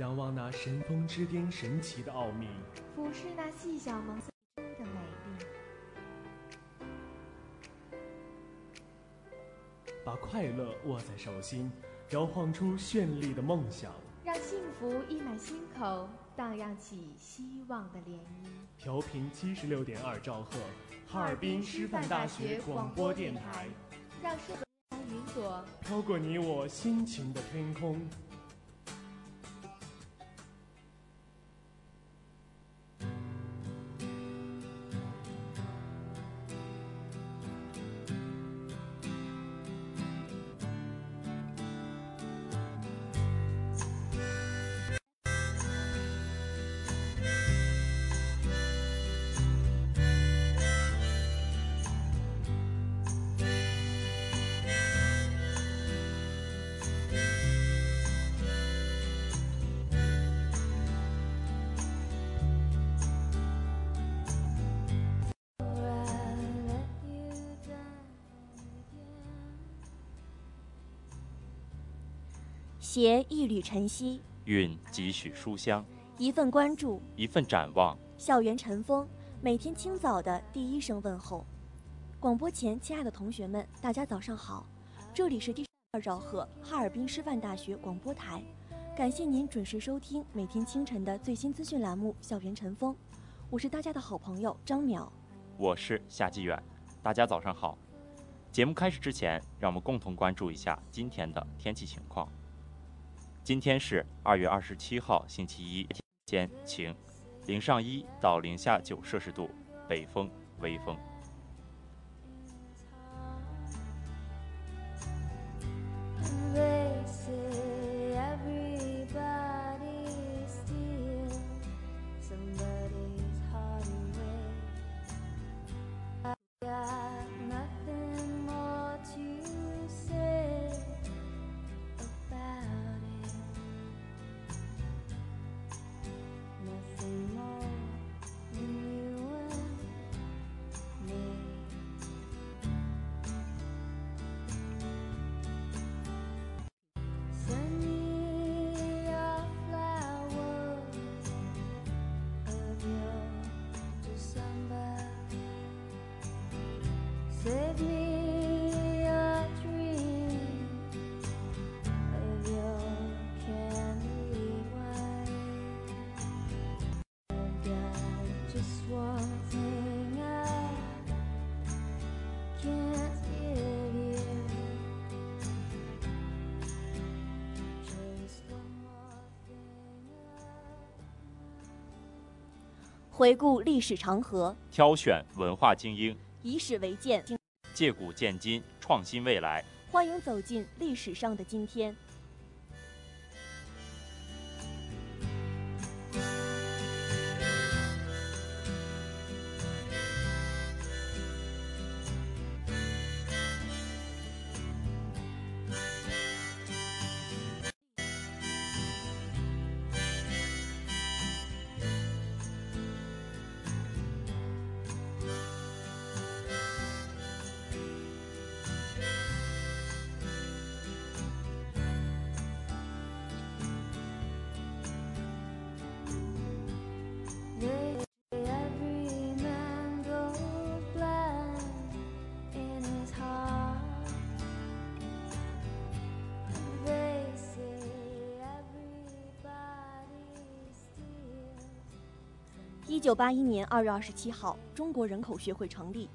仰望那神峰之巅神奇的奥秘，俯视那细小萌生的美丽，把快乐握在手心，摇晃出绚丽的梦想，让幸福溢满心口，荡漾起希望的涟漪。调频七十六点二兆赫，哈尔滨师范大学广播电台，让诗和云朵飘过你我心情的天空。携一缕晨曦，蕴几许书香，一份关注，一份展望。校园晨风，每天清早的第一声问候。广播前，亲爱的同学们，大家早上好，这里是第二兆赫哈尔滨师范大学广播台，感谢您准时收听每天清晨的最新资讯栏目《校园晨风》，我是大家的好朋友张淼，我是夏继远，大家早上好。节目开始之前，让我们共同关注一下今天的天气情况。今天是二月二十七号，星期一，天晴，零上一到零下九摄氏度，北风，微风。回顾历史长河，挑选文化精英，以史为鉴，借古鉴今，创新未来。欢迎走进历史上的今天。一九八一年二月二十七号，中国人口学会成立。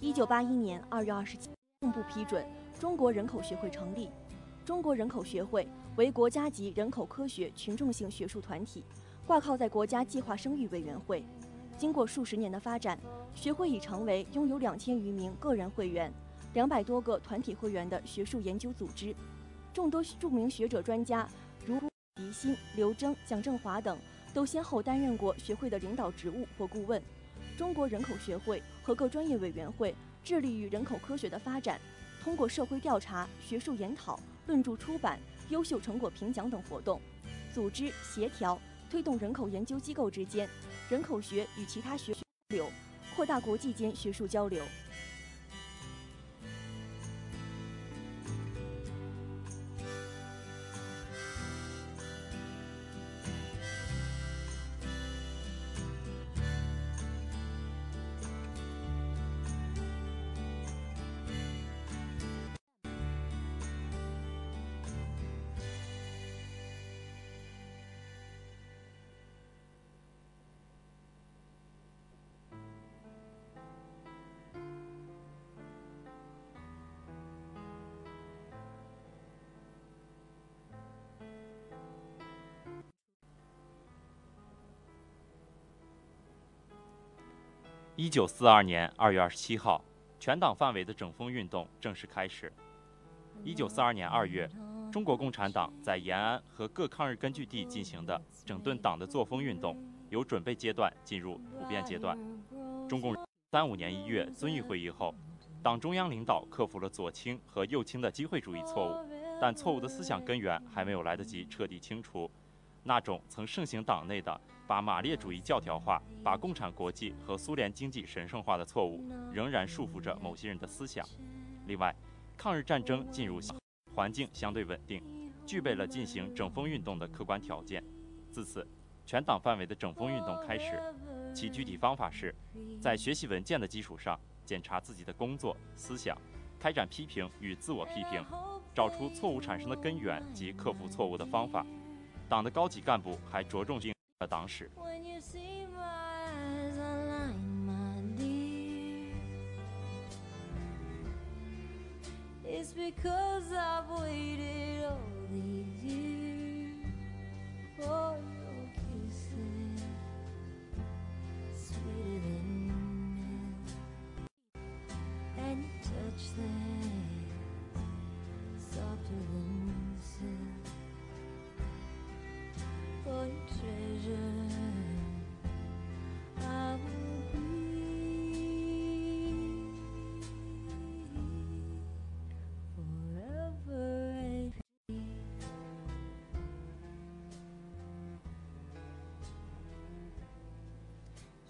一九八一年二月二十七，政部批准中国人口学会成立。中国人口学会为国家级人口科学群众性学术团体，挂靠在国家计划生育委员会。经过数十年的发展，学会已成为拥有两千余名个人会员、两百多个团体会员的学术研究组织。众多著名学者专家，如狄新、刘征、蒋振华等，都先后担任过学会的领导职务或顾问。中国人口学会和各专业委员会致力于人口科学的发展，通过社会调查、学术研讨、论著出版、优秀成果评奖等活动，组织协调推动人口研究机构之间人口学与其他学交流，扩大国际间学术交流。一九四二年二月二十七号，全党范围的整风运动正式开始。一九四二年二月，中国共产党在延安和各抗日根据地进行的整顿党的作风运动，由准备阶段进入普遍阶段。中共三五年一月遵义会议后，党中央领导克服了左倾和右倾的机会主义错误，但错误的思想根源还没有来得及彻底清除。那种曾盛行党内的把马列主义教条化、把共产国际和苏联经济神圣化的错误，仍然束缚着某些人的思想。另外，抗日战争进入环境相对稳定，具备了进行整风运动的客观条件。自此，全党范围的整风运动开始。其具体方法是，在学习文件的基础上检查自己的工作思想，开展批评与自我批评，找出错误产生的根源及克服错误的方法。党的高级干部还着重进行了党史。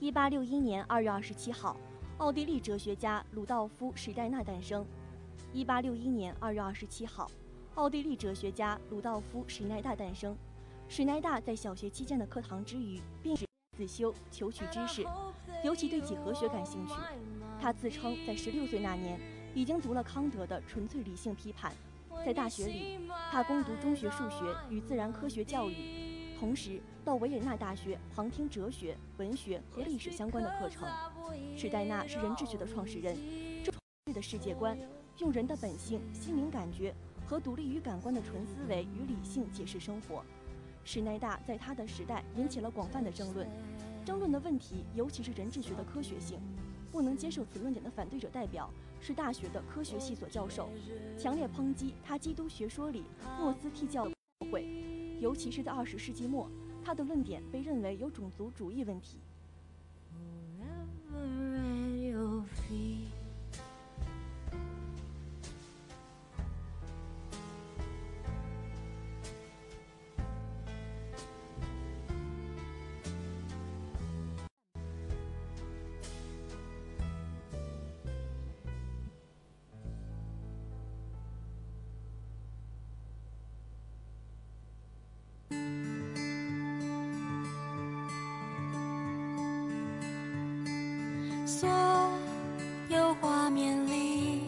一八六一年二月二十七号，奥地利哲学家鲁道夫·史代纳诞生。一八六一年二月二十七号，奥地利哲学家鲁道夫·史奈大诞生。史奈大在小学期间的课堂之余，便是自修求取知识，尤其对几何学感兴趣。他自称在十六岁那年已经读了康德的《纯粹理性批判》。在大学里，他攻读中学数学与自然科学教育。同时，到维也纳大学旁听哲学、文学和历史相关的课程。史黛纳是人智学的创始人，这的世界观用人的本性、心灵感觉和独立于感官的纯思维与理性解释生活。史奈大在他的时代引起了广泛的争论，争论的问题尤其是人智学的科学性。不能接受此论点的反对者代表是大学的科学系所教授，强烈抨击他基督学说里莫斯替教会。尤其是在二十世纪末，他的论点被认为有种族主义问题。所有画面里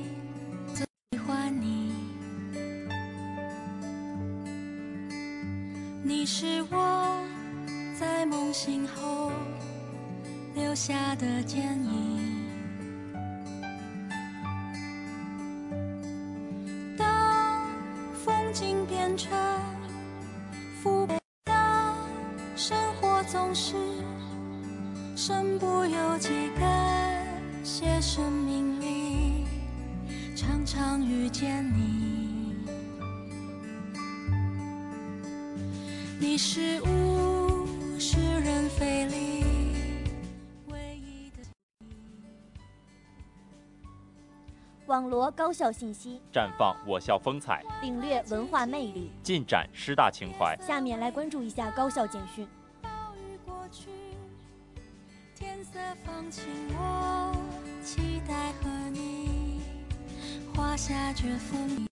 最喜欢你。你是我在梦醒后留下的剪影。遇见你。你是物是人非里唯一的。网罗高校信息，绽放我校风采，领略文化魅力。尽展师大情怀。下面来关注一下高校简讯。暴雨过去，天色放晴，我期待和你画下绝风。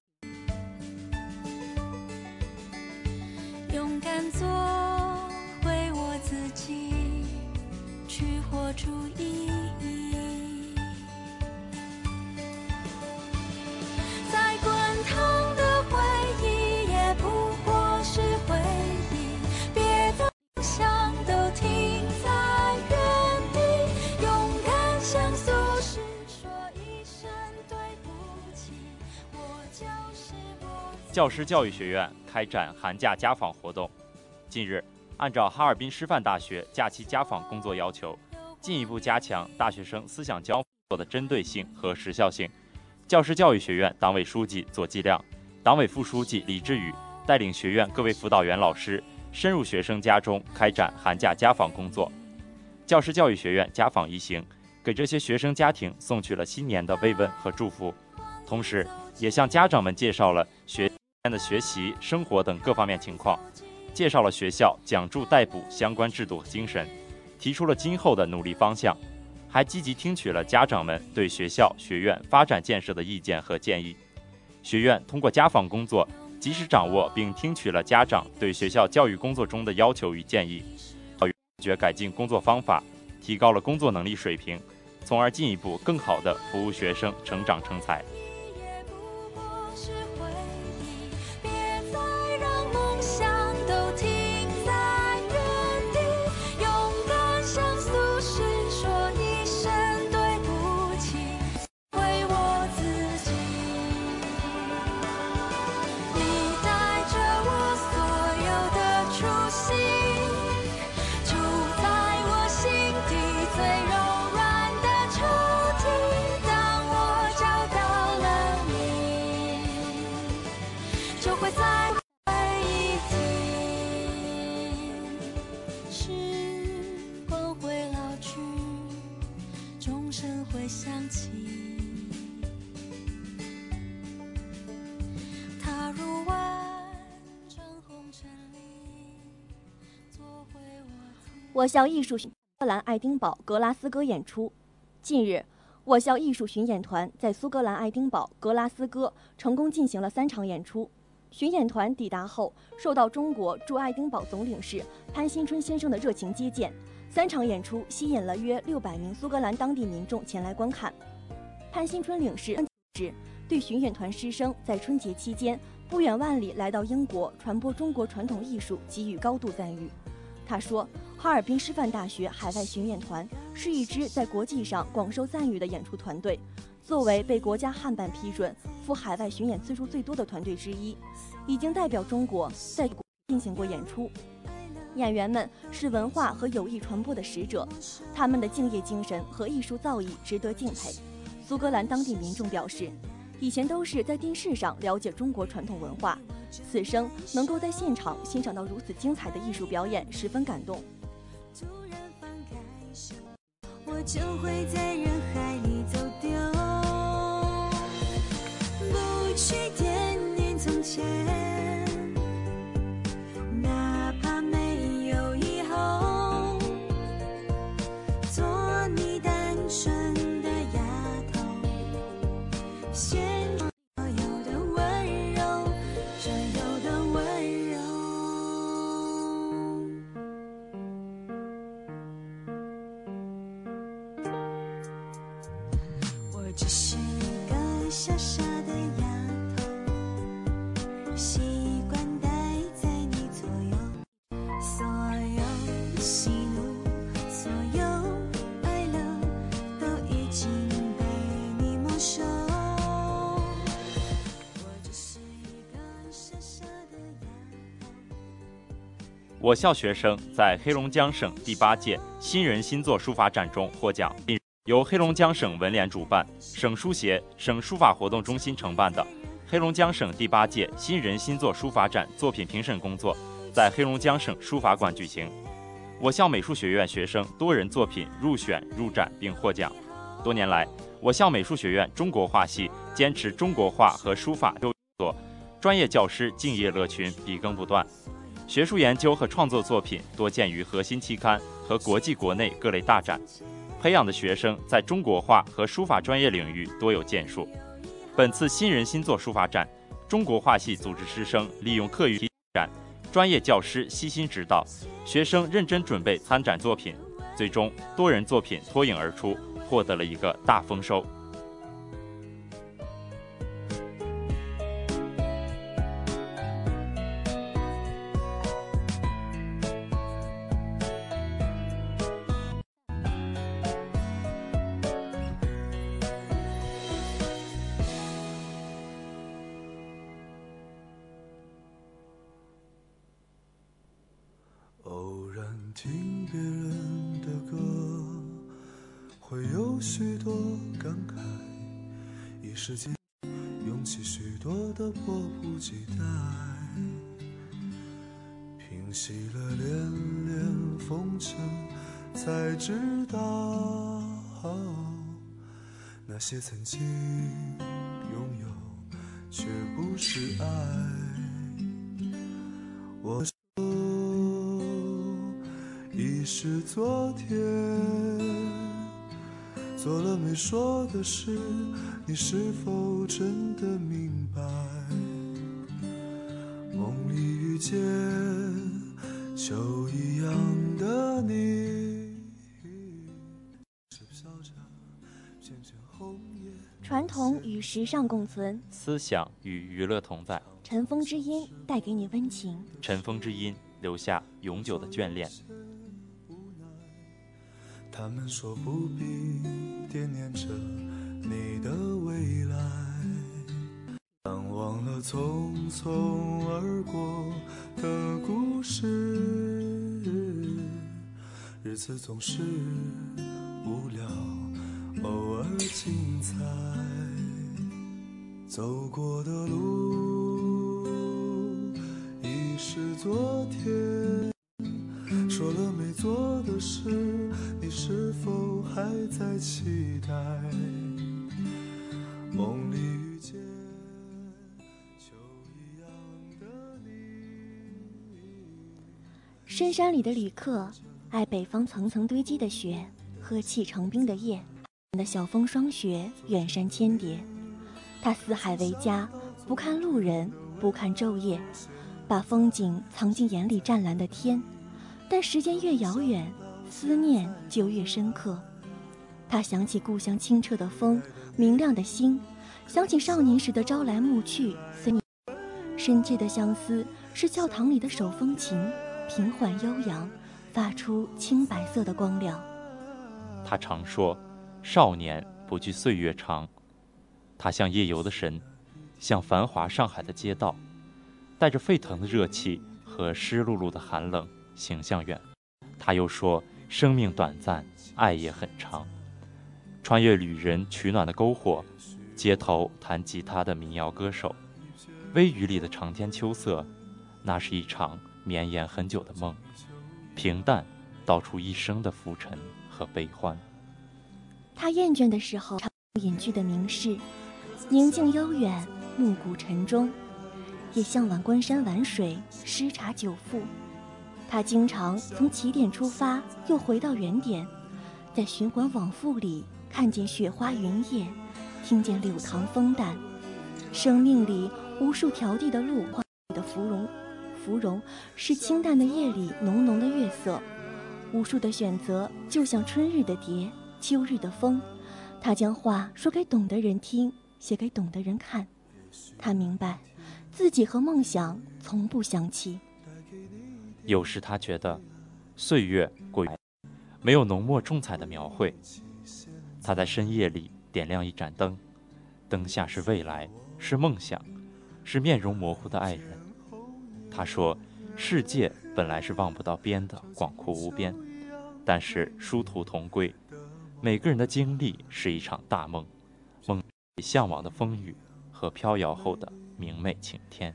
勇敢做回我自己，去活出意义。教师教育学院开展寒假家访活动。近日，按照哈尔滨师范大学假期家访工作要求，进一步加强大学生思想交流的针对性和时效性。教师教育学院党委书记左继亮、党委副书记李志宇带领学院各位辅导员老师深入学生家中开展寒假家访工作。教师教育学院家访一行，给这些学生家庭送去了新年的慰问和祝福，同时也向家长们介绍了学的学习、生活等各方面情况，介绍了学校奖助代补相关制度和精神，提出了今后的努力方向。还积极听取了家长们对学校、学院发展建设的意见和建议。学院通过家访工作，及时掌握并听取了家长对学校教育工作中的要求与建议，决改进工作方法，提高了工作能力水平，从而进一步更好地服务学生成长成才。我校艺术巡苏格兰爱丁堡格拉斯哥演出。近日，我校艺术巡演团在苏格兰爱丁堡格拉斯哥成功进行了三场演出。巡演团抵达后，受到中国驻爱丁堡总领事潘新春先生的热情接见。三场演出吸引了约六百名苏格兰当地民众前来观看。潘新春领事指对巡演团师生在春节期间不远万里来到英国传播中国传统艺术给予高度赞誉。他说，哈尔滨师范大学海外巡演团是一支在国际上广受赞誉的演出团队，作为被国家汉办批准赴海外巡演次数最多的团队之一，已经代表中国在进行过演出。演员们是文化和友谊传播的使者，他们的敬业精神和艺术造诣值得敬佩。苏格兰当地民众表示，以前都是在电视上了解中国传统文化，此生能够在现场欣赏到如此精彩的艺术表演，十分感动。突然放开手，我就会在人海里走丢，不去我校学生在黑龙江省第八届新人新作书法展中获奖，并由黑龙江省文联主办、省书协、省书法活动中心承办的黑龙江省第八届新人新作书法展作品评审工作在黑龙江省书法馆举行。我校美术学院学生多人作品入选入展并获奖。多年来，我校美术学院中国画系坚持中国画和书法作，专业教师敬业乐群，笔耕不断。学术研究和创作作品多见于核心期刊和国际国内各类大展，培养的学生在中国画和书法专业领域多有建树。本次新人新作书法展，中国画系组织师生利用课余展，专业教师悉心指导，学生认真准备参展作品，最终多人作品脱颖而出，获得了一个大丰收。是爱。我。已是昨天，做了没说的事，你是否真的明白？梦里遇见秋一样的你，传统与时尚共存，思想与娱乐同在。尘封之音带给你温情，尘封之音留下永久的眷恋。他们说不必惦念着你的未来，但忘了匆匆而过的故事。日子总是走过的路已是昨天。说了没做的事，你是否还在期待？梦里遇见秋一样的你。深山里的旅客，爱北方层层堆积的雪，喝气成冰的夜，的晓风霜雪，远山千叠。他四海为家，不看路人，不看昼夜，把风景藏进眼里湛蓝的天。但时间越遥远，思念就越深刻。他想起故乡清澈的风，明亮的星，想起少年时的朝来暮去，思念深切的相思是教堂里的手风琴，平缓悠扬，发出青白色的光亮。他常说：“少年不惧岁月长。”他像夜游的神，像繁华上海的街道，带着沸腾的热气和湿漉漉的寒冷。形象远，他又说：“生命短暂，爱也很长。”穿越旅人取暖的篝火，街头弹吉他的民谣歌手，微雨里的长天秋色，那是一场绵延很久的梦，平淡道出一生的浮沉和悲欢。他厌倦的时候，隐居的名士，宁静悠远，暮鼓晨钟，也向往观山玩水，诗茶酒赋。他经常从起点出发，又回到原点，在循环往复里看见雪花云叶，听见柳塘风淡。生命里无数条地的路，的芙蓉，芙蓉是清淡的夜里浓浓的月色。无数的选择，就像春日的蝶，秋日的风。他将话说给懂的人听，写给懂的人看。他明白，自己和梦想从不相弃。有时他觉得，岁月过于没有浓墨重彩的描绘。他在深夜里点亮一盏灯，灯下是未来，是梦想，是面容模糊的爱人。他说：“世界本来是望不到边的广阔无边，但是殊途同归。每个人的经历是一场大梦，梦向往的风雨和飘摇后的明媚晴天。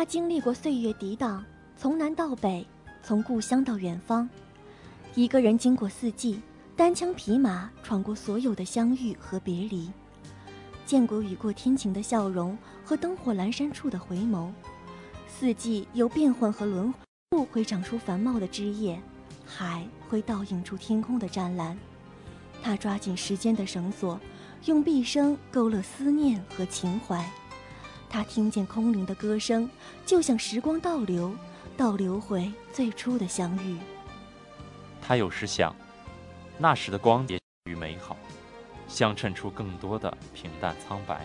他经历过岁月涤荡，从南到北，从故乡到远方，一个人经过四季，单枪匹马闯过所有的相遇和别离，见过雨过天晴的笑容和灯火阑珊处的回眸。四季有变换和轮回，树会长出繁茂的枝叶，海会倒映出天空的湛蓝。他抓紧时间的绳索，用毕生勾勒思念和情怀。他听见空灵的歌声，就像时光倒流，倒流回最初的相遇。他有时想，那时的光也与美好，相衬出更多的平淡苍白。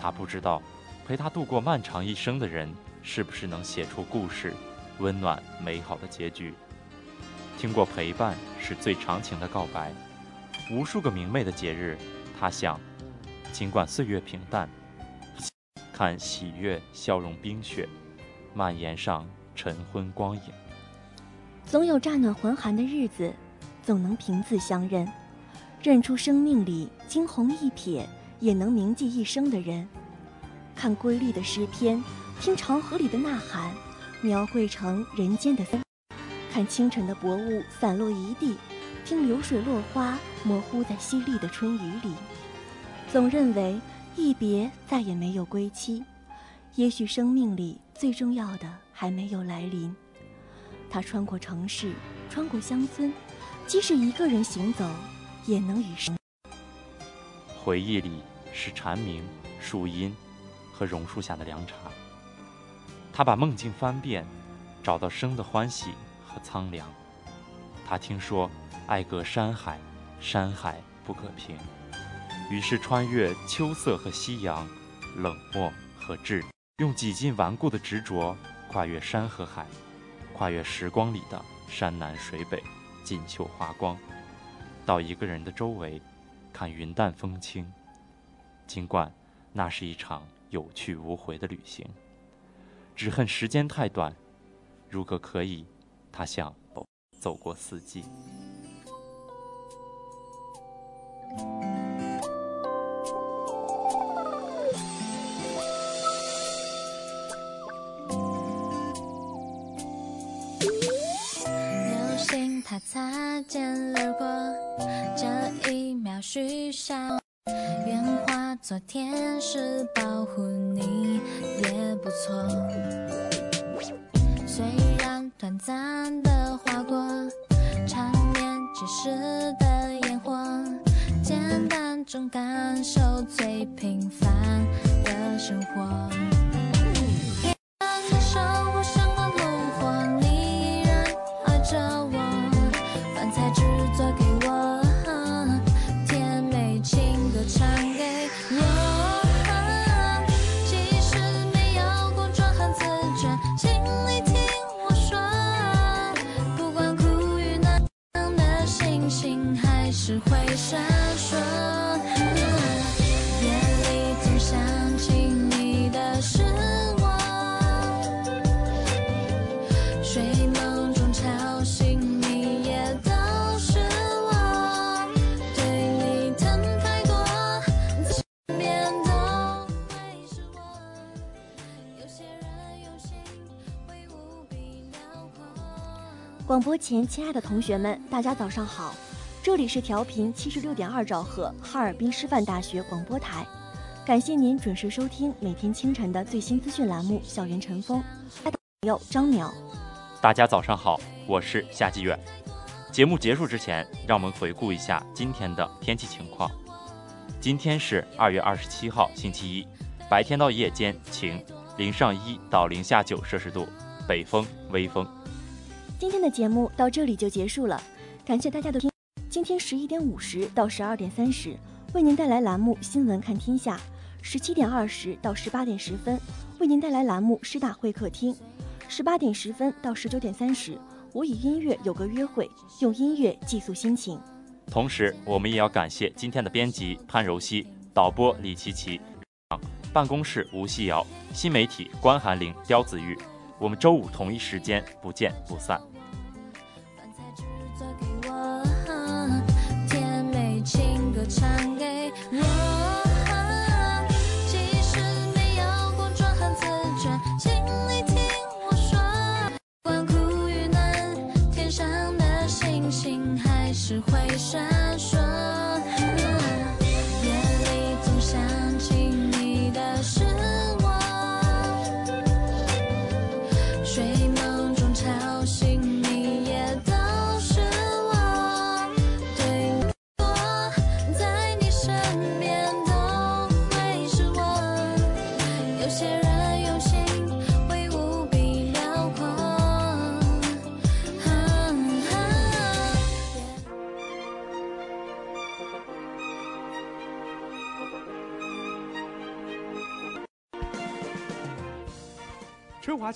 他不知道，陪他度过漫长一生的人，是不是能写出故事，温暖美好的结局。听过陪伴是最长情的告白，无数个明媚的节日，他想，尽管岁月平淡。看喜悦消融冰雪，蔓延上晨昏光影。总有乍暖还寒的日子，总能凭字相认，认出生命里惊鸿一瞥也能铭记一生的人。看瑰丽的诗篇，听长河里的呐喊，描绘成人间的风。看清晨的薄雾散落一地，听流水落花模糊在淅沥的春雨里。总认为。一别再也没有归期，也许生命里最重要的还没有来临。他穿过城市，穿过乡村，即使一个人行走，也能与生。回忆里是蝉鸣、树荫和榕树下的凉茶。他把梦境翻遍，找到生的欢喜和苍凉。他听说爱隔山海，山海不可平。于是穿越秋色和夕阳，冷漠和炽，用几近顽固的执着，跨越山和海，跨越时光里的山南水北、锦绣华光，到一个人的周围，看云淡风轻。尽管那是一场有去无回的旅行，只恨时间太短。如果可以，他想走过四季。擦肩而过，这一秒许下愿，化作天使保护你也不错。虽然短暂的划过，缠绵即逝的烟火，简单中感受最平凡的生活。播前，亲爱的同学们，大家早上好，这里是调频七十六点二兆赫哈尔滨师范大学广播台，感谢您准时收听每天清晨的最新资讯栏目《校园晨风》。爱的朋友张淼，大家早上好，我是夏继远。节目结束之前，让我们回顾一下今天的天气情况。今天是二月二十七号，星期一，白天到夜间晴，零上一到零下九摄氏度，北风微风。今天的节目到这里就结束了，感谢大家的听。今天十一点五十到十二点三十，为您带来栏目《新闻看天下》；十七点二十到十八点十分，为您带来栏目《师大会客厅》；十八点十分到十九点三十，我与音乐有个约会，用音乐寄宿心情。同时，我们也要感谢今天的编辑潘柔熙、导播李琪琪、办公室吴希瑶、新媒体关寒玲、刁子玉。我们周五同一时间不见不散。饭菜制作给我，甜美情歌唱给我。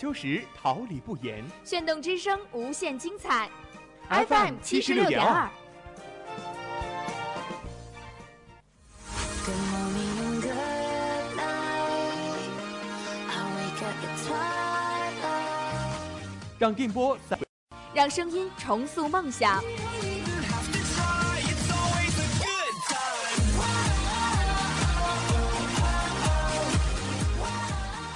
秋实，桃李不言。炫动之声，无限精彩。FM 七十六点二。让电波让声音重塑梦想。